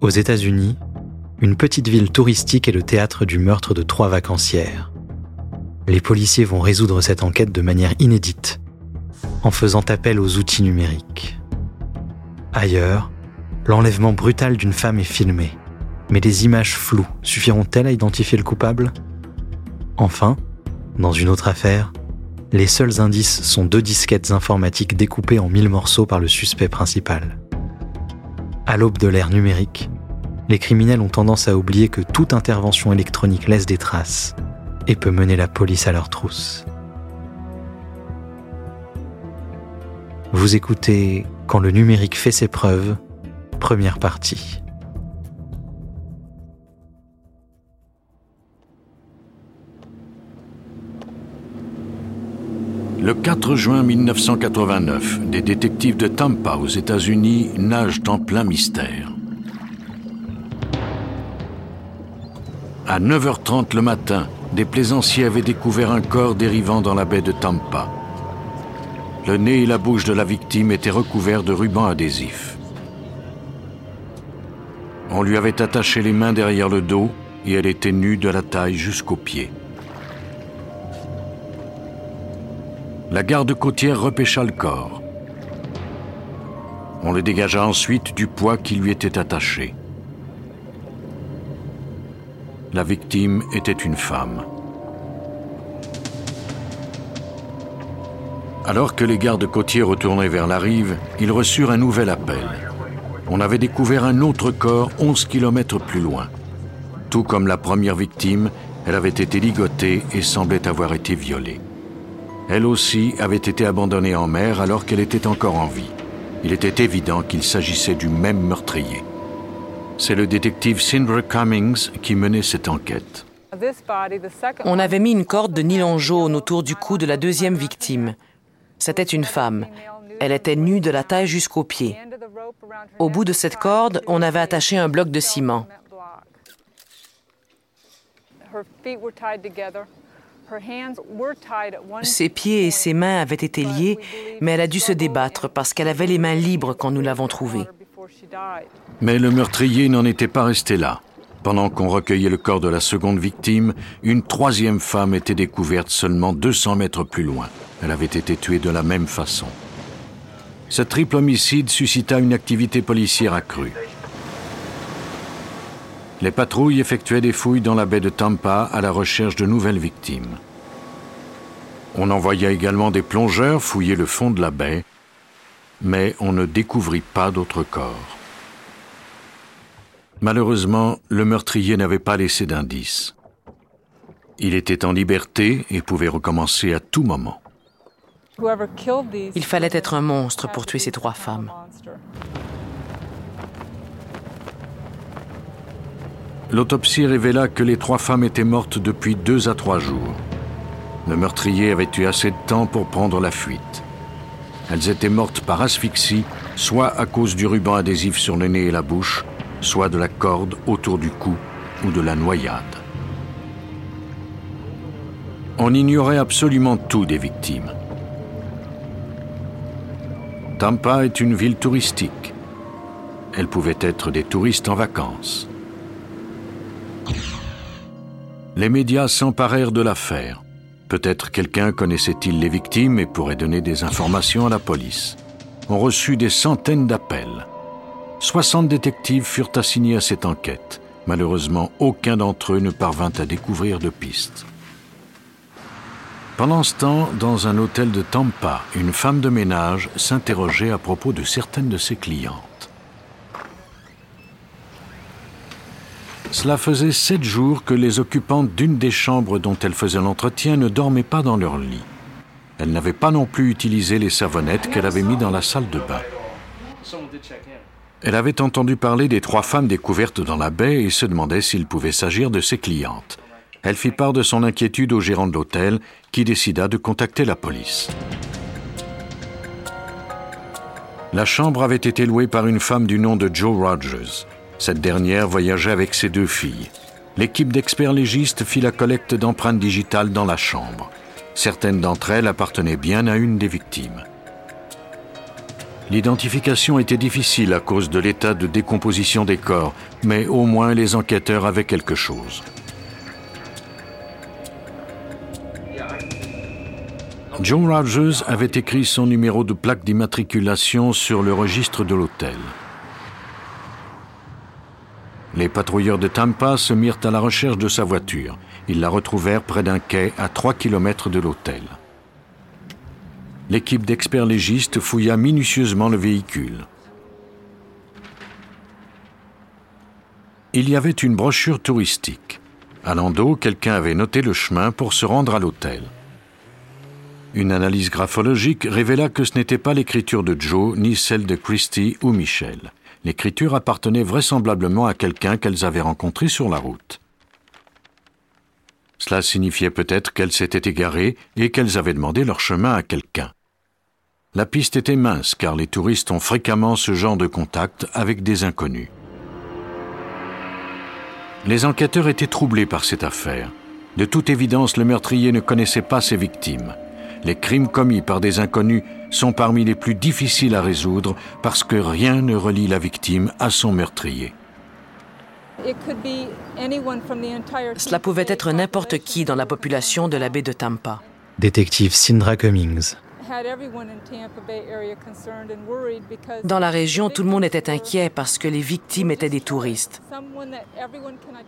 Aux États-Unis, une petite ville touristique est le théâtre du meurtre de trois vacancières. Les policiers vont résoudre cette enquête de manière inédite, en faisant appel aux outils numériques. Ailleurs, l'enlèvement brutal d'une femme est filmé, mais les images floues suffiront-elles à identifier le coupable? Enfin, dans une autre affaire, les seuls indices sont deux disquettes informatiques découpées en mille morceaux par le suspect principal. À l'aube de l'ère numérique, les criminels ont tendance à oublier que toute intervention électronique laisse des traces et peut mener la police à leur trousse. Vous écoutez Quand le numérique fait ses preuves, première partie. Le 4 juin 1989, des détectives de Tampa aux États-Unis nagent en plein mystère. À 9h30 le matin, des plaisanciers avaient découvert un corps dérivant dans la baie de Tampa. Le nez et la bouche de la victime étaient recouverts de rubans adhésifs. On lui avait attaché les mains derrière le dos et elle était nue de la taille jusqu'aux pieds. La garde côtière repêcha le corps. On le dégagea ensuite du poids qui lui était attaché. La victime était une femme. Alors que les gardes côtiers retournaient vers la rive, ils reçurent un nouvel appel. On avait découvert un autre corps 11 km plus loin. Tout comme la première victime, elle avait été ligotée et semblait avoir été violée. Elle aussi avait été abandonnée en mer alors qu'elle était encore en vie. Il était évident qu'il s'agissait du même meurtrier. C'est le détective Sindra Cummings qui menait cette enquête. On avait mis une corde de nylon jaune autour du cou de la deuxième victime. C'était une femme. Elle était nue de la taille jusqu'aux pieds. Au bout de cette corde, on avait attaché un bloc de ciment. Ses pieds et ses mains avaient été liés, mais elle a dû se débattre parce qu'elle avait les mains libres quand nous l'avons trouvée. Mais le meurtrier n'en était pas resté là. Pendant qu'on recueillait le corps de la seconde victime, une troisième femme était découverte seulement 200 mètres plus loin. Elle avait été tuée de la même façon. Ce triple homicide suscita une activité policière accrue. Les patrouilles effectuaient des fouilles dans la baie de Tampa à la recherche de nouvelles victimes. On envoya également des plongeurs fouiller le fond de la baie, mais on ne découvrit pas d'autres corps. Malheureusement, le meurtrier n'avait pas laissé d'indices. Il était en liberté et pouvait recommencer à tout moment. Il fallait être un monstre pour tuer ces trois femmes. L'autopsie révéla que les trois femmes étaient mortes depuis deux à trois jours. Le meurtrier avait eu assez de temps pour prendre la fuite. Elles étaient mortes par asphyxie, soit à cause du ruban adhésif sur le nez et la bouche, soit de la corde autour du cou ou de la noyade. On ignorait absolument tout des victimes. Tampa est une ville touristique. Elles pouvaient être des touristes en vacances. Les médias s'emparèrent de l'affaire. Peut-être quelqu'un connaissait-il les victimes et pourrait donner des informations à la police. On reçut des centaines d'appels. 60 détectives furent assignés à cette enquête. Malheureusement, aucun d'entre eux ne parvint à découvrir de pistes. Pendant ce temps, dans un hôtel de Tampa, une femme de ménage s'interrogeait à propos de certaines de ses clientes. Cela faisait sept jours que les occupantes d'une des chambres dont elle faisait l'entretien ne dormaient pas dans leur lit. Elle n'avait pas non plus utilisé les savonnettes qu'elle avait mis dans la salle de bain. Elle avait entendu parler des trois femmes découvertes dans la baie et se demandait s'il pouvait s'agir de ses clientes. Elle fit part de son inquiétude au gérant de l'hôtel qui décida de contacter la police. La chambre avait été louée par une femme du nom de Joe Rogers. Cette dernière voyageait avec ses deux filles. L'équipe d'experts légistes fit la collecte d'empreintes digitales dans la chambre. Certaines d'entre elles appartenaient bien à une des victimes. L'identification était difficile à cause de l'état de décomposition des corps, mais au moins les enquêteurs avaient quelque chose. John Rogers avait écrit son numéro de plaque d'immatriculation sur le registre de l'hôtel. Les patrouilleurs de Tampa se mirent à la recherche de sa voiture. Ils la retrouvèrent près d'un quai à 3 km de l'hôtel. L'équipe d'experts légistes fouilla minutieusement le véhicule. Il y avait une brochure touristique. À l'endos, quelqu'un avait noté le chemin pour se rendre à l'hôtel. Une analyse graphologique révéla que ce n'était pas l'écriture de Joe ni celle de Christy ou Michel. L'écriture appartenait vraisemblablement à quelqu'un qu'elles avaient rencontré sur la route. Cela signifiait peut-être qu'elles s'étaient égarées et qu'elles avaient demandé leur chemin à quelqu'un. La piste était mince car les touristes ont fréquemment ce genre de contact avec des inconnus. Les enquêteurs étaient troublés par cette affaire. De toute évidence, le meurtrier ne connaissait pas ses victimes les crimes commis par des inconnus sont parmi les plus difficiles à résoudre parce que rien ne relie la victime à son meurtrier. Cela pouvait être n'importe qui dans la population de la baie de Tampa. Détective Sindra Cummings. Dans la région, tout le monde était inquiet parce que les victimes étaient des touristes.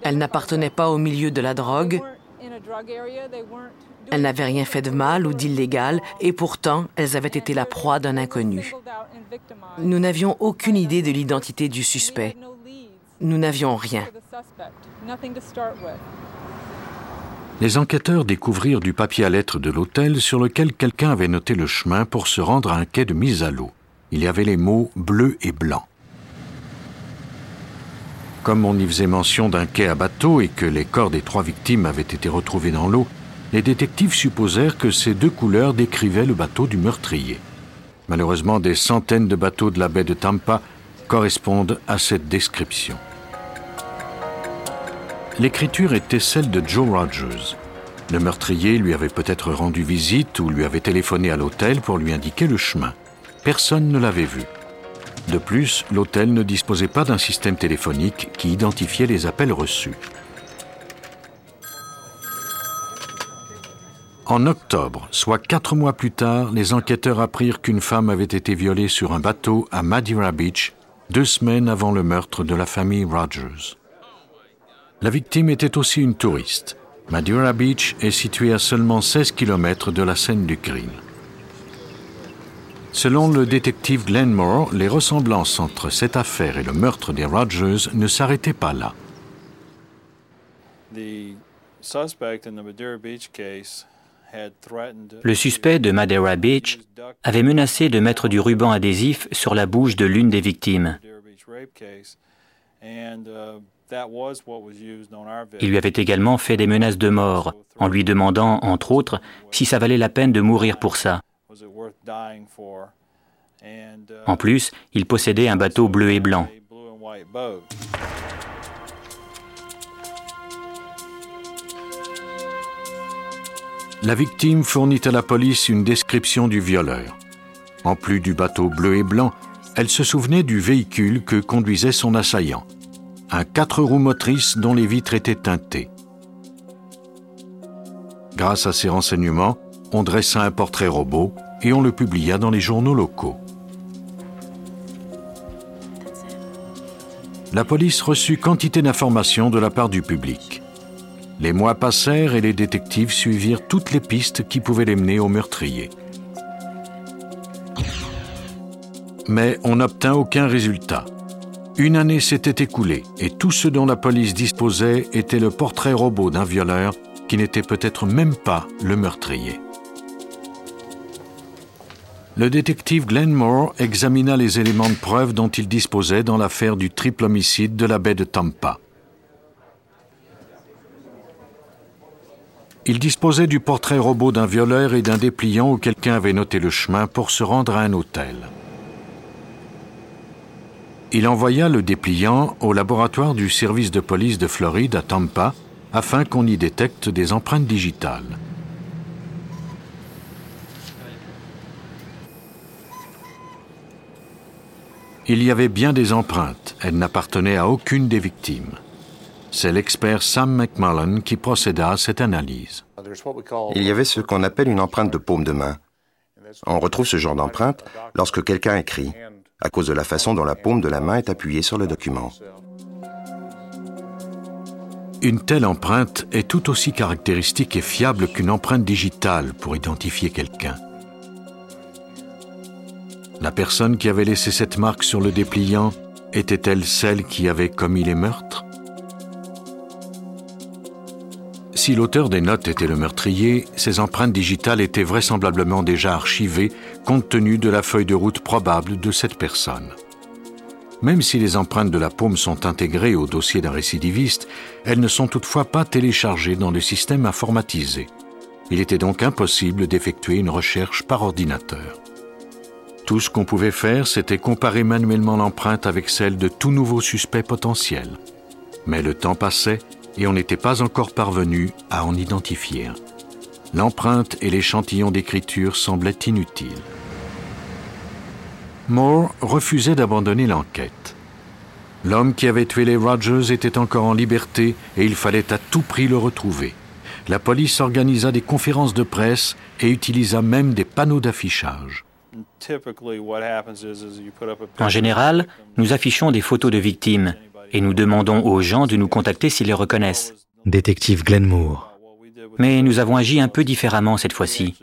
Elles n'appartenaient pas au milieu de la drogue, elles n'avaient rien fait de mal ou d'illégal et pourtant elles avaient été la proie d'un inconnu. Nous n'avions aucune idée de l'identité du suspect. Nous n'avions rien. Les enquêteurs découvrirent du papier à lettres de l'hôtel sur lequel quelqu'un avait noté le chemin pour se rendre à un quai de mise à l'eau. Il y avait les mots bleu et blanc. Comme on y faisait mention d'un quai à bateau et que les corps des trois victimes avaient été retrouvés dans l'eau, les détectives supposèrent que ces deux couleurs décrivaient le bateau du meurtrier. Malheureusement, des centaines de bateaux de la baie de Tampa correspondent à cette description. L'écriture était celle de Joe Rogers. Le meurtrier lui avait peut-être rendu visite ou lui avait téléphoné à l'hôtel pour lui indiquer le chemin. Personne ne l'avait vu. De plus, l'hôtel ne disposait pas d'un système téléphonique qui identifiait les appels reçus. En octobre, soit quatre mois plus tard, les enquêteurs apprirent qu'une femme avait été violée sur un bateau à Madeira Beach, deux semaines avant le meurtre de la famille Rogers. La victime était aussi une touriste. Madeira Beach est située à seulement 16 km de la scène du crime. Selon le détective Glenmore, les ressemblances entre cette affaire et le meurtre des Rogers ne s'arrêtaient pas là. Le suspect de Madeira Beach avait menacé de mettre du ruban adhésif sur la bouche de l'une des victimes. Il lui avait également fait des menaces de mort, en lui demandant, entre autres, si ça valait la peine de mourir pour ça. En plus, il possédait un bateau bleu et blanc. La victime fournit à la police une description du violeur. En plus du bateau bleu et blanc, elle se souvenait du véhicule que conduisait son assaillant, un quatre roues motrices dont les vitres étaient teintées. Grâce à ces renseignements, on dressa un portrait robot et on le publia dans les journaux locaux. La police reçut quantité d'informations de la part du public. Les mois passèrent et les détectives suivirent toutes les pistes qui pouvaient les mener au meurtrier. Mais on n'obtint aucun résultat. Une année s'était écoulée et tout ce dont la police disposait était le portrait robot d'un violeur qui n'était peut-être même pas le meurtrier. Le détective Glenmore examina les éléments de preuve dont il disposait dans l'affaire du triple homicide de la baie de Tampa. Il disposait du portrait robot d'un violeur et d'un dépliant où quelqu'un avait noté le chemin pour se rendre à un hôtel. Il envoya le dépliant au laboratoire du service de police de Floride à Tampa afin qu'on y détecte des empreintes digitales. Il y avait bien des empreintes, elles n'appartenaient à aucune des victimes. C'est l'expert Sam McMullen qui procéda à cette analyse. Il y avait ce qu'on appelle une empreinte de paume de main. On retrouve ce genre d'empreinte lorsque quelqu'un écrit, à cause de la façon dont la paume de la main est appuyée sur le document. Une telle empreinte est tout aussi caractéristique et fiable qu'une empreinte digitale pour identifier quelqu'un. La personne qui avait laissé cette marque sur le dépliant était-elle celle qui avait commis les meurtres? Si l'auteur des notes était le meurtrier, ces empreintes digitales étaient vraisemblablement déjà archivées compte tenu de la feuille de route probable de cette personne. Même si les empreintes de la paume sont intégrées au dossier d'un récidiviste, elles ne sont toutefois pas téléchargées dans le système informatisé. Il était donc impossible d'effectuer une recherche par ordinateur. Tout ce qu'on pouvait faire, c'était comparer manuellement l'empreinte avec celle de tout nouveau suspect potentiel. Mais le temps passait et on n'était pas encore parvenu à en identifier un. L'empreinte et l'échantillon d'écriture semblaient inutiles. Moore refusait d'abandonner l'enquête. L'homme qui avait tué les Rogers était encore en liberté et il fallait à tout prix le retrouver. La police organisa des conférences de presse et utilisa même des panneaux d'affichage. En général, nous affichons des photos de victimes et nous demandons aux gens de nous contacter s'ils les reconnaissent. Détective Glenn Moore. Mais nous avons agi un peu différemment cette fois-ci.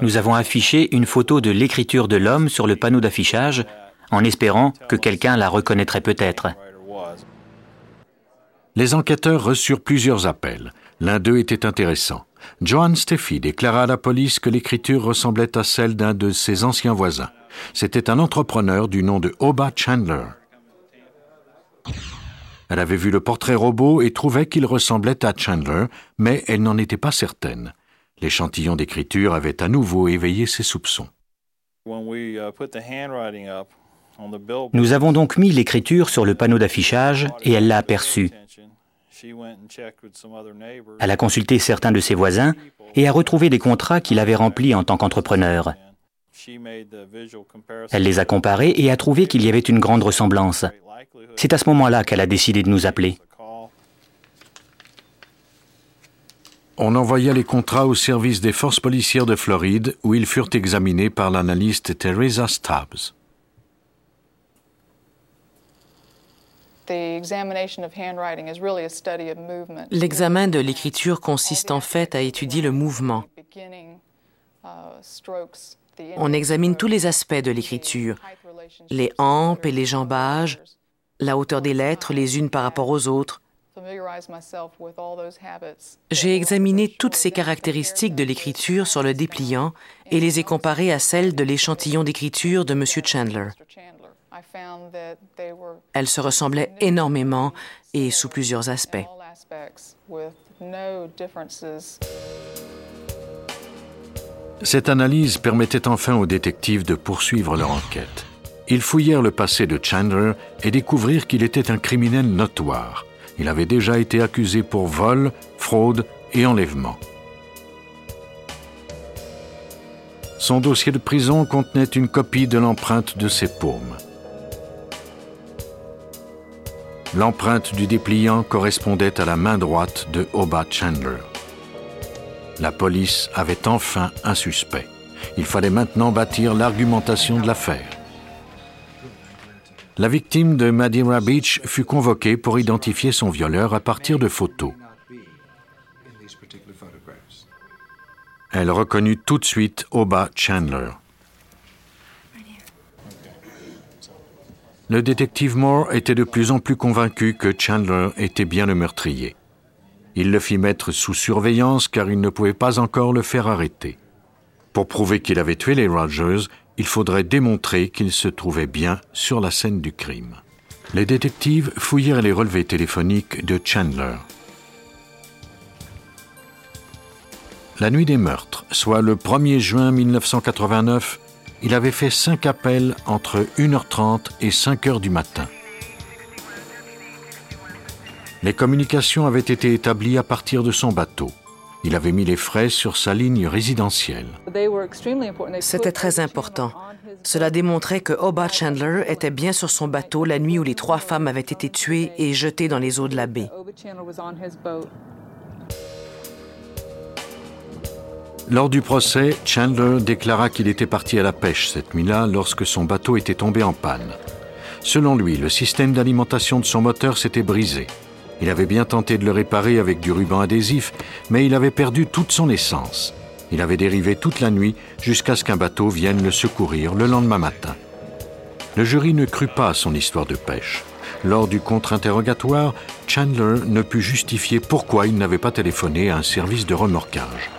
Nous avons affiché une photo de l'écriture de l'homme sur le panneau d'affichage en espérant que quelqu'un la reconnaîtrait peut-être. Les enquêteurs reçurent plusieurs appels. L'un d'eux était intéressant. Joan Steffi déclara à la police que l'écriture ressemblait à celle d'un de ses anciens voisins. C'était un entrepreneur du nom de Oba Chandler. Elle avait vu le portrait robot et trouvait qu'il ressemblait à Chandler, mais elle n'en était pas certaine. L'échantillon d'écriture avait à nouveau éveillé ses soupçons. Nous avons donc mis l'écriture sur le panneau d'affichage et elle l'a aperçue. Elle a consulté certains de ses voisins et a retrouvé des contrats qu'il avait remplis en tant qu'entrepreneur. Elle les a comparés et a trouvé qu'il y avait une grande ressemblance. C'est à ce moment-là qu'elle a décidé de nous appeler. On envoya les contrats au service des forces policières de Floride où ils furent examinés par l'analyste Teresa Stubbs. L'examen de l'écriture consiste en fait à étudier le mouvement. On examine tous les aspects de l'écriture, les hampes et les jambages, la hauteur des lettres les unes par rapport aux autres. J'ai examiné toutes ces caractéristiques de l'écriture sur le dépliant et les ai comparées à celles de l'échantillon d'écriture de M. Chandler. Elles se ressemblaient énormément et sous plusieurs aspects. Cette analyse permettait enfin aux détectives de poursuivre leur enquête. Ils fouillèrent le passé de Chandler et découvrirent qu'il était un criminel notoire. Il avait déjà été accusé pour vol, fraude et enlèvement. Son dossier de prison contenait une copie de l'empreinte de ses paumes. L'empreinte du dépliant correspondait à la main droite de Oba Chandler. La police avait enfin un suspect. Il fallait maintenant bâtir l'argumentation de l'affaire. La victime de Madeira Beach fut convoquée pour identifier son violeur à partir de photos. Elle reconnut tout de suite Oba Chandler. Le détective Moore était de plus en plus convaincu que Chandler était bien le meurtrier. Il le fit mettre sous surveillance car il ne pouvait pas encore le faire arrêter. Pour prouver qu'il avait tué les Rogers, il faudrait démontrer qu'il se trouvait bien sur la scène du crime. Les détectives fouillèrent les relevés téléphoniques de Chandler. La nuit des meurtres, soit le 1er juin 1989, il avait fait cinq appels entre 1h30 et 5h du matin. Les communications avaient été établies à partir de son bateau. Il avait mis les frais sur sa ligne résidentielle. C'était très important. Cela démontrait que Oba Chandler était bien sur son bateau la nuit où les trois femmes avaient été tuées et jetées dans les eaux de la baie. Lors du procès, Chandler déclara qu'il était parti à la pêche cette nuit-là lorsque son bateau était tombé en panne. Selon lui, le système d'alimentation de son moteur s'était brisé. Il avait bien tenté de le réparer avec du ruban adhésif, mais il avait perdu toute son essence. Il avait dérivé toute la nuit jusqu'à ce qu'un bateau vienne le secourir le lendemain matin. Le jury ne crut pas à son histoire de pêche. Lors du contre-interrogatoire, Chandler ne put justifier pourquoi il n'avait pas téléphoné à un service de remorquage.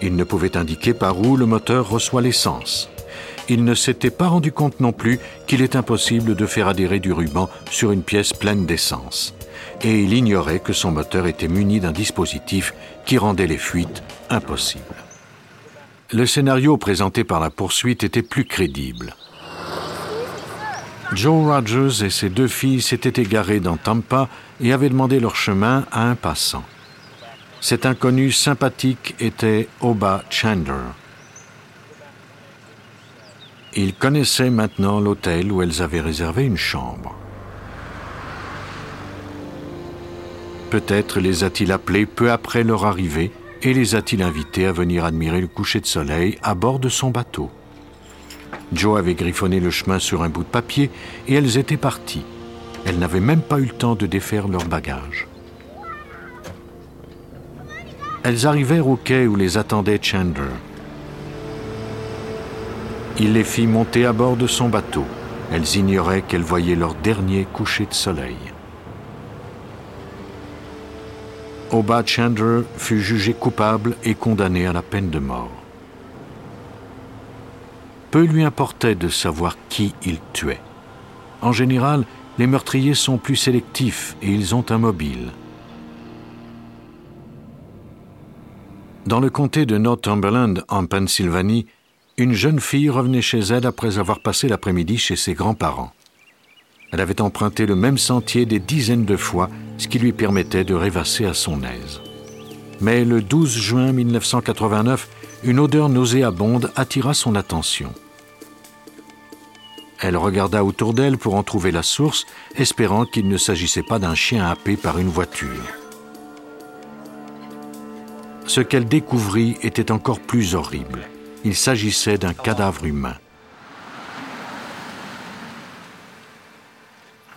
Il ne pouvait indiquer par où le moteur reçoit l'essence. Il ne s'était pas rendu compte non plus qu'il est impossible de faire adhérer du ruban sur une pièce pleine d'essence. Et il ignorait que son moteur était muni d'un dispositif qui rendait les fuites impossibles. Le scénario présenté par la poursuite était plus crédible. Joe Rogers et ses deux filles s'étaient égarés dans Tampa et avaient demandé leur chemin à un passant. Cet inconnu sympathique était Oba Chandler. Il connaissait maintenant l'hôtel où elles avaient réservé une chambre. Peut-être les a-t-il appelés peu après leur arrivée et les a-t-il invités à venir admirer le coucher de soleil à bord de son bateau. Joe avait griffonné le chemin sur un bout de papier et elles étaient parties. Elles n'avaient même pas eu le temps de défaire leurs bagages. Elles arrivèrent au quai où les attendait Chandler. Il les fit monter à bord de son bateau. Elles ignoraient qu'elles voyaient leur dernier coucher de soleil. Oba Chandler fut jugé coupable et condamné à la peine de mort. Peu lui importait de savoir qui il tuait. En général, les meurtriers sont plus sélectifs et ils ont un mobile. Dans le comté de Northumberland, en Pennsylvanie, une jeune fille revenait chez elle après avoir passé l'après-midi chez ses grands-parents. Elle avait emprunté le même sentier des dizaines de fois, ce qui lui permettait de rêvasser à son aise. Mais le 12 juin 1989, une odeur nauséabonde attira son attention. Elle regarda autour d'elle pour en trouver la source, espérant qu'il ne s'agissait pas d'un chien happé par une voiture ce qu'elle découvrit était encore plus horrible. Il s'agissait d'un cadavre humain.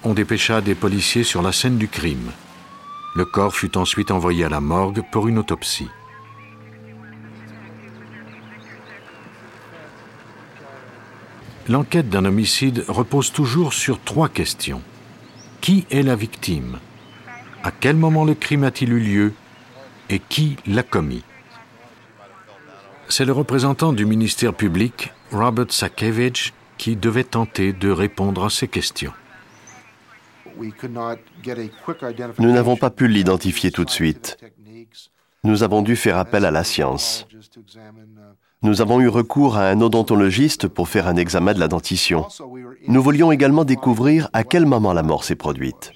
On dépêcha des policiers sur la scène du crime. Le corps fut ensuite envoyé à la morgue pour une autopsie. L'enquête d'un homicide repose toujours sur trois questions. Qui est la victime? À quel moment le crime a-t-il eu lieu? Et qui l'a commis. C'est le représentant du ministère public, Robert Sakevich, qui devait tenter de répondre à ces questions. Nous n'avons pas pu l'identifier tout de suite. Nous avons dû faire appel à la science. Nous avons eu recours à un odontologiste pour faire un examen de la dentition. Nous voulions également découvrir à quel moment la mort s'est produite.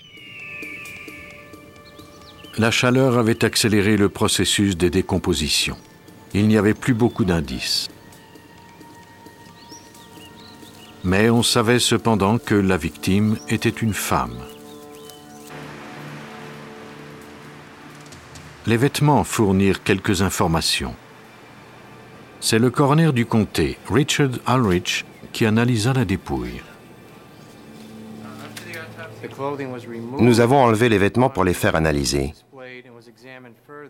La chaleur avait accéléré le processus de décomposition. Il n'y avait plus beaucoup d'indices. Mais on savait cependant que la victime était une femme. Les vêtements fournirent quelques informations. C'est le coroner du comté, Richard Ulrich, qui analysa la dépouille. Nous avons enlevé les vêtements pour les faire analyser.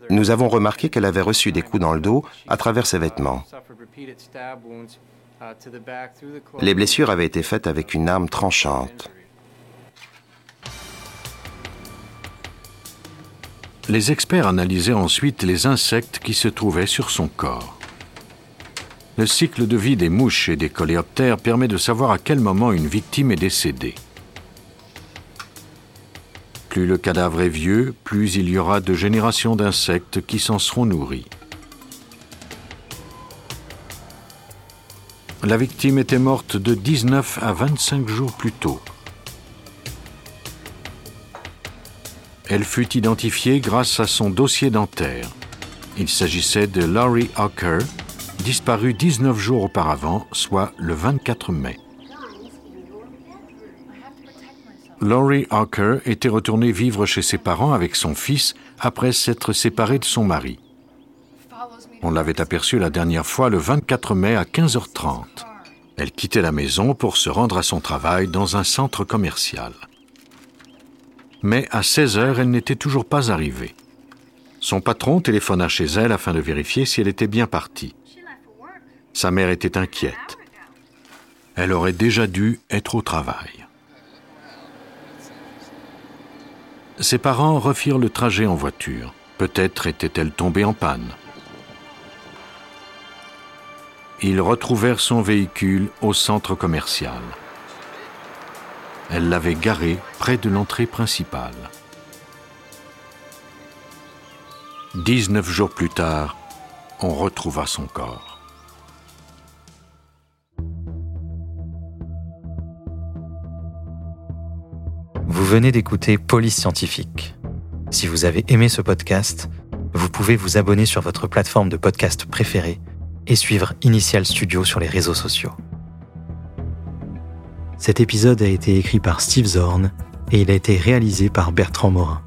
Nous avons remarqué qu'elle avait reçu des coups dans le dos à travers ses vêtements. Les blessures avaient été faites avec une arme tranchante. Les experts analysaient ensuite les insectes qui se trouvaient sur son corps. Le cycle de vie des mouches et des coléoptères permet de savoir à quel moment une victime est décédée. Plus le cadavre est vieux, plus il y aura de générations d'insectes qui s'en seront nourris. La victime était morte de 19 à 25 jours plus tôt. Elle fut identifiée grâce à son dossier dentaire. Il s'agissait de Laurie Hawker, disparue 19 jours auparavant, soit le 24 mai. Laurie Harker était retournée vivre chez ses parents avec son fils après s'être séparée de son mari. On l'avait aperçue la dernière fois le 24 mai à 15h30. Elle quittait la maison pour se rendre à son travail dans un centre commercial. Mais à 16h, elle n'était toujours pas arrivée. Son patron téléphona chez elle afin de vérifier si elle était bien partie. Sa mère était inquiète. Elle aurait déjà dû être au travail. Ses parents refirent le trajet en voiture. Peut-être était-elle tombée en panne. Ils retrouvèrent son véhicule au centre commercial. Elle l'avait garé près de l'entrée principale. 19 jours plus tard, on retrouva son corps. Vous venez d'écouter Police Scientifique. Si vous avez aimé ce podcast, vous pouvez vous abonner sur votre plateforme de podcast préférée et suivre Initial Studio sur les réseaux sociaux. Cet épisode a été écrit par Steve Zorn et il a été réalisé par Bertrand Morin.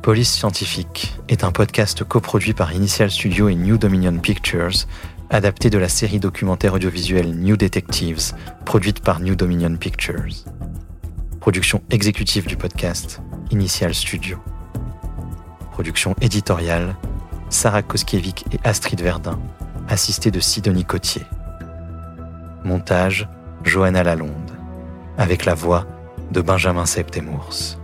Police Scientifique est un podcast coproduit par Initial Studio et New Dominion Pictures, adapté de la série documentaire audiovisuelle New Detectives, produite par New Dominion Pictures. Production exécutive du podcast, Initial Studio. Production éditoriale, Sarah Koskiewicz et Astrid Verdun, assistée de Sidonie Cotier. Montage, Johanna Lalonde, avec la voix de Benjamin Septemours.